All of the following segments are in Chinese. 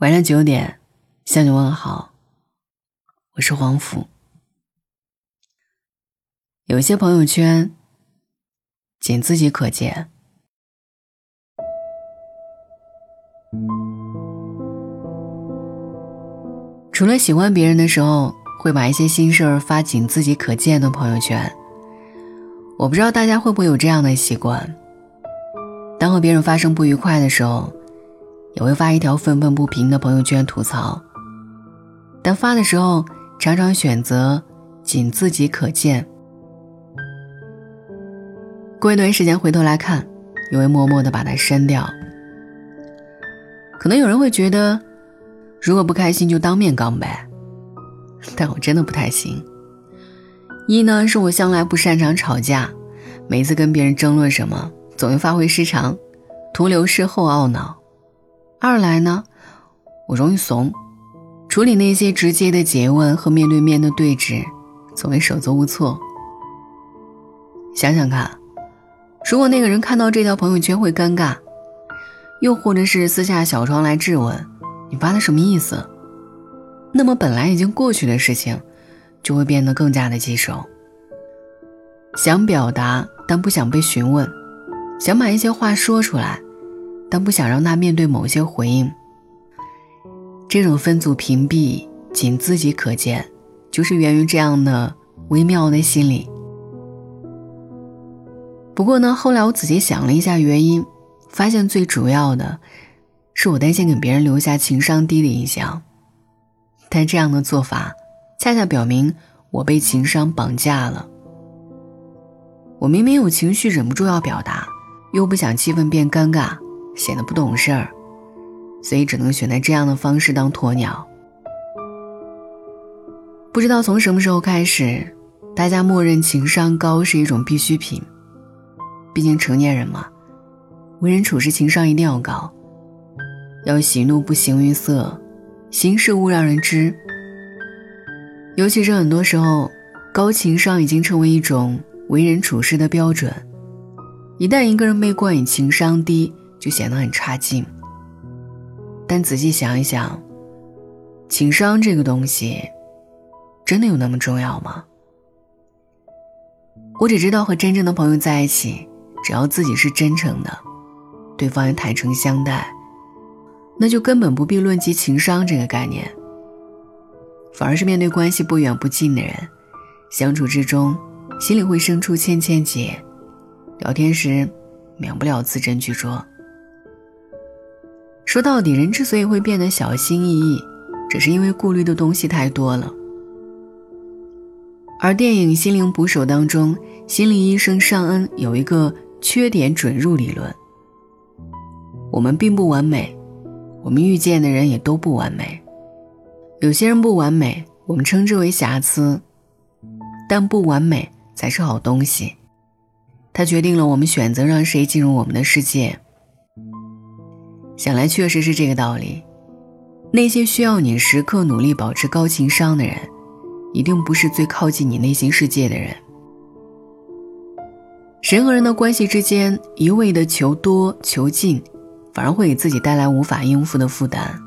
晚上九点，向你问好。我是黄甫。有些朋友圈，仅自己可见。除了喜欢别人的时候，会把一些心事儿发仅自己可见的朋友圈。我不知道大家会不会有这样的习惯：当和别人发生不愉快的时候。也会发一条愤愤不平的朋友圈吐槽，但发的时候常常选择仅自己可见。过一段时间回头来看，又会默默的把它删掉。可能有人会觉得，如果不开心就当面刚呗，但我真的不太行。一呢是我向来不擅长吵架，每次跟别人争论什么，总会发挥失常，徒留事后懊恼。二来呢，我容易怂，处理那些直接的诘问和面对面的对峙，总会手足无措。想想看，如果那个人看到这条朋友圈会尴尬，又或者是私下小窗来质问你发的什么意思，那么本来已经过去的事情，就会变得更加的棘手。想表达，但不想被询问，想把一些话说出来。但不想让他面对某些回应，这种分组屏蔽仅自己可见，就是源于这样的微妙的心理。不过呢，后来我仔细想了一下原因，发现最主要的是我担心给别人留下情商低的印象。但这样的做法，恰恰表明我被情商绑架了。我明明有情绪，忍不住要表达，又不想气氛变尴尬。显得不懂事儿，所以只能选择这样的方式当鸵鸟。不知道从什么时候开始，大家默认情商高是一种必需品。毕竟成年人嘛，为人处事情商一定要高，要喜怒不形于色，行事勿让人知。尤其是很多时候，高情商已经成为一种为人处事的标准。一旦一个人被冠以情商低，就显得很差劲。但仔细想一想，情商这个东西，真的有那么重要吗？我只知道和真正的朋友在一起，只要自己是真诚的，对方也坦诚相待，那就根本不必论及情商这个概念。反而是面对关系不远不近的人，相处之中，心里会生出千千结，聊天时，免不了字斟句酌。说到底，人之所以会变得小心翼翼，只是因为顾虑的东西太多了。而电影《心灵捕手》当中，心理医生尚恩有一个缺点准入理论：我们并不完美，我们遇见的人也都不完美。有些人不完美，我们称之为瑕疵，但不完美才是好东西。它决定了我们选择让谁进入我们的世界。想来确实是这个道理。那些需要你时刻努力保持高情商的人，一定不是最靠近你内心世界的人。人和人的关系之间，一味的求多求近，反而会给自己带来无法应付的负担。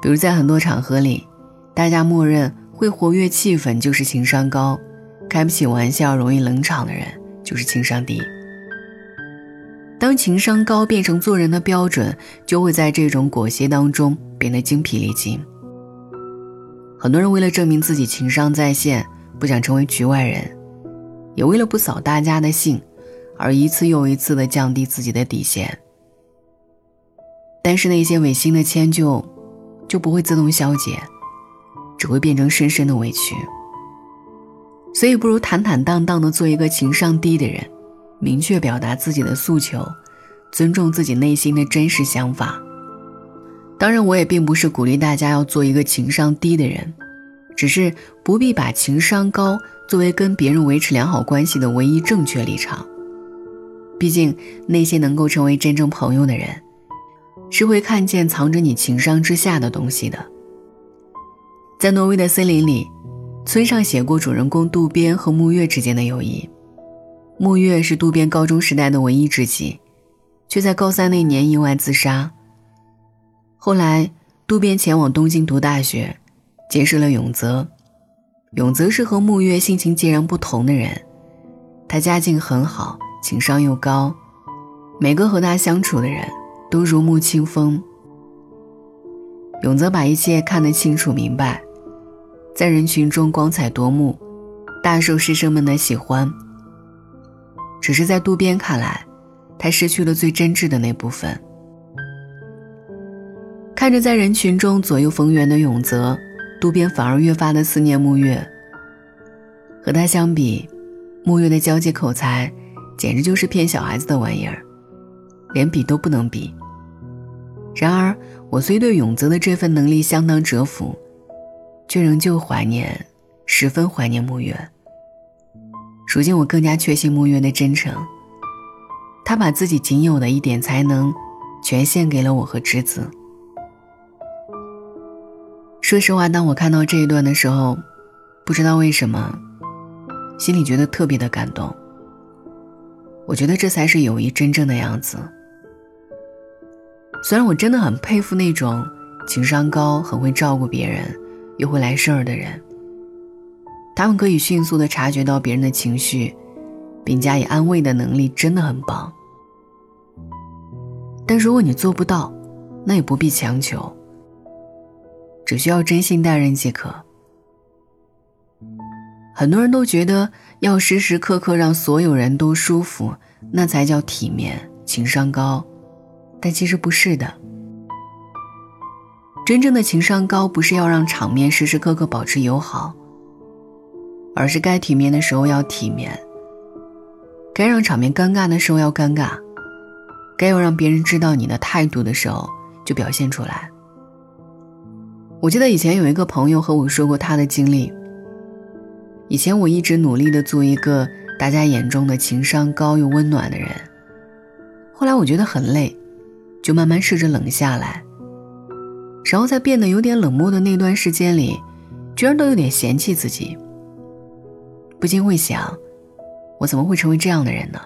比如在很多场合里，大家默认会活跃气氛就是情商高，开不起玩笑容易冷场的人就是情商低。当情商高变成做人的标准，就会在这种裹挟当中变得精疲力尽。很多人为了证明自己情商在线，不想成为局外人，也为了不扫大家的兴，而一次又一次的降低自己的底线。但是那些违心的迁就，就不会自动消解，只会变成深深的委屈。所以，不如坦坦荡荡的做一个情商低的人。明确表达自己的诉求，尊重自己内心的真实想法。当然，我也并不是鼓励大家要做一个情商低的人，只是不必把情商高作为跟别人维持良好关系的唯一正确立场。毕竟，那些能够成为真正朋友的人，是会看见藏着你情商之下的东西的。在挪威的森林里，村上写过主人公渡边和木月之间的友谊。木月是渡边高中时代的唯一知己，却在高三那年意外自杀。后来渡边前往东京读大学，结识了永泽。永泽是和木月性情截然不同的人，他家境很好，情商又高，每个和他相处的人都如沐清风。永泽把一切看得清楚明白，在人群中光彩夺目，大受师生们的喜欢。只是在渡边看来，他失去了最真挚的那部分。看着在人群中左右逢源的永泽。渡边反而越发的思念沐月。和他相比，沐月的交际口才，简直就是骗小孩子的玩意儿，连比都不能比。然而，我虽对永泽的这份能力相当折服，却仍旧怀念，十分怀念沐月。如今，我更加确信沐月的真诚。他把自己仅有的一点才能，全献给了我和侄子。说实话，当我看到这一段的时候，不知道为什么，心里觉得特别的感动。我觉得这才是友谊真正的样子。虽然我真的很佩服那种情商高、很会照顾别人又会来事儿的人，他们可以迅速的察觉到别人的情绪，并加以安慰的能力真的很棒。但如果你做不到，那也不必强求。只需要真心待人即可。很多人都觉得要时时刻刻让所有人都舒服，那才叫体面、情商高，但其实不是的。真正的情商高，不是要让场面时时刻刻保持友好，而是该体面的时候要体面，该让场面尴尬的时候要尴尬，该要让别人知道你的态度的时候就表现出来。我记得以前有一个朋友和我说过他的经历。以前我一直努力的做一个大家眼中的情商高又温暖的人，后来我觉得很累，就慢慢试着冷下来。然后在变得有点冷漠的那段时间里，居然都有点嫌弃自己。不禁会想，我怎么会成为这样的人呢？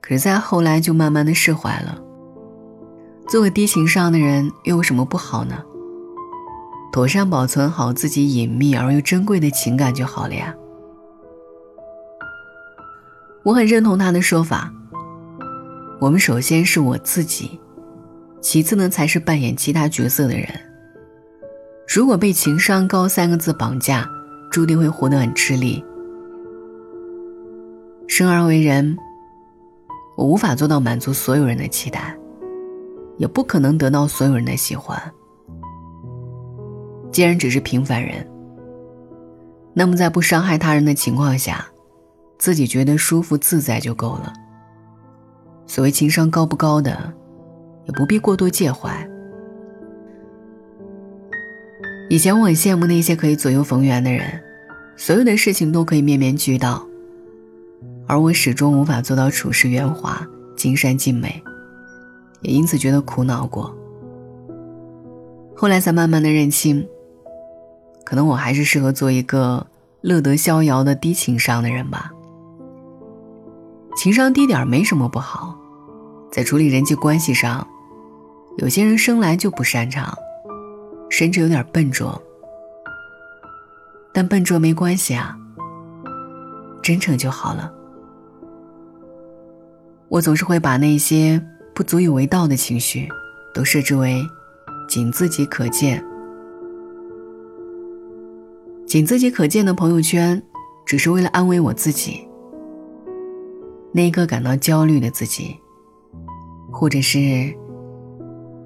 可是再后来就慢慢的释怀了。做个低情商的人又有什么不好呢？妥善保存好自己隐秘而又珍贵的情感就好了呀。我很认同他的说法。我们首先是我自己，其次呢才是扮演其他角色的人。如果被“情商高”三个字绑架，注定会活得很吃力。生而为人，我无法做到满足所有人的期待，也不可能得到所有人的喜欢。既然只是平凡人，那么在不伤害他人的情况下，自己觉得舒服自在就够了。所谓情商高不高的，也不必过多介怀。以前我很羡慕那些可以左右逢源的人，所有的事情都可以面面俱到，而我始终无法做到处事圆滑、尽善尽美，也因此觉得苦恼过。后来才慢慢的认清。可能我还是适合做一个乐得逍遥的低情商的人吧。情商低点没什么不好，在处理人际关系上，有些人生来就不擅长，甚至有点笨拙。但笨拙没关系啊，真诚就好了。我总是会把那些不足以为道的情绪，都设置为仅自己可见。仅自己可见的朋友圈，只是为了安慰我自己，那一个感到焦虑的自己，或者是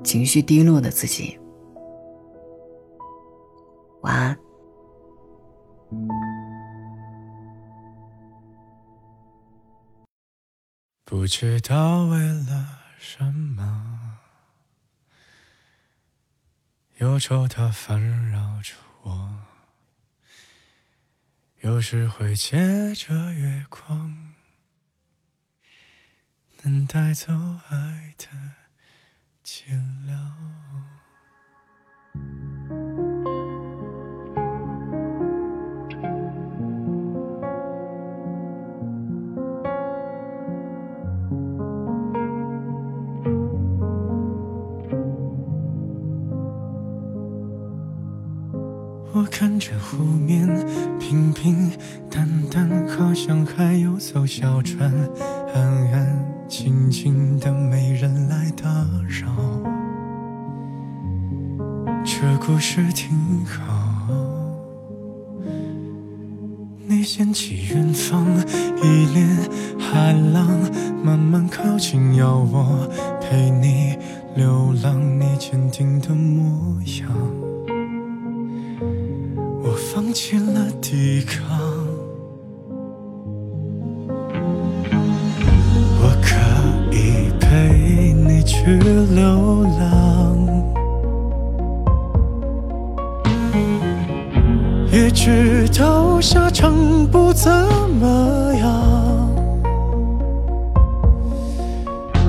情绪低落的自己。晚安。不知道为了什么，忧愁它烦扰着我。有时会借着月光，能带走爱的寂寥。看着湖面平平淡淡，好像还有艘小船，安安静静的，没人来打扰。这故事挺好。你掀起远方一帘海浪，慢慢靠近，要我陪你流浪，你坚定的模样。放弃了抵抗，我可以陪你去流浪，也知道下场不怎么样，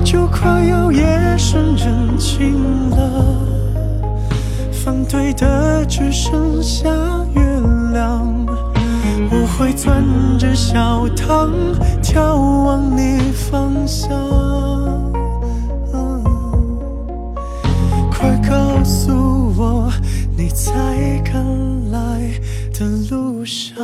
就快要夜深人静了，反对的只剩下月。我会攥着小糖，眺望你方向。快告诉我，你在赶来的路上。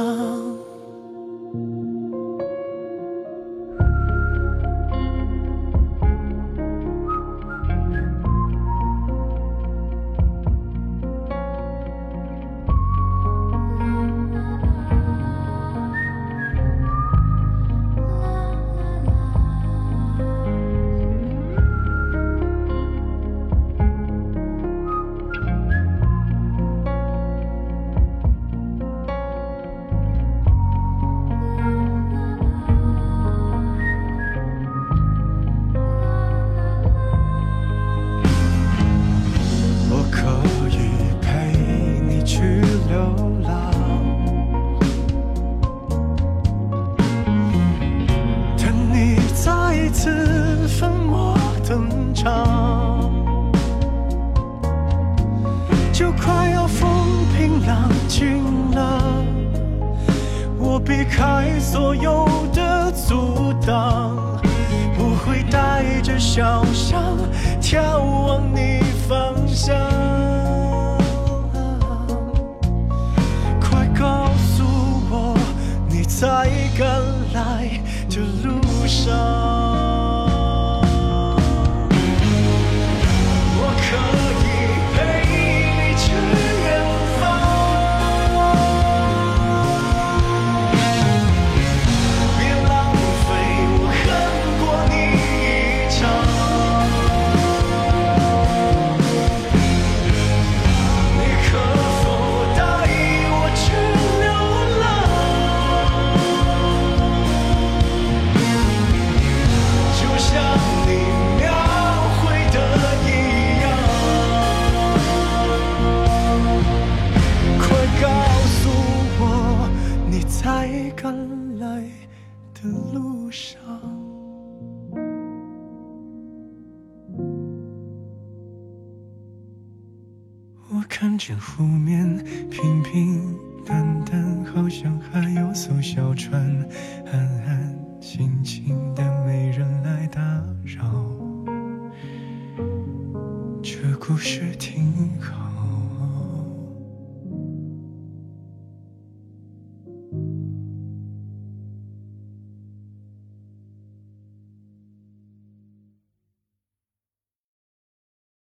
就快要风平浪静了，我避开所有的阻挡，不会带着小伤眺望你方向。快告诉我，你在赶来的路上。的路上。我看见湖面平平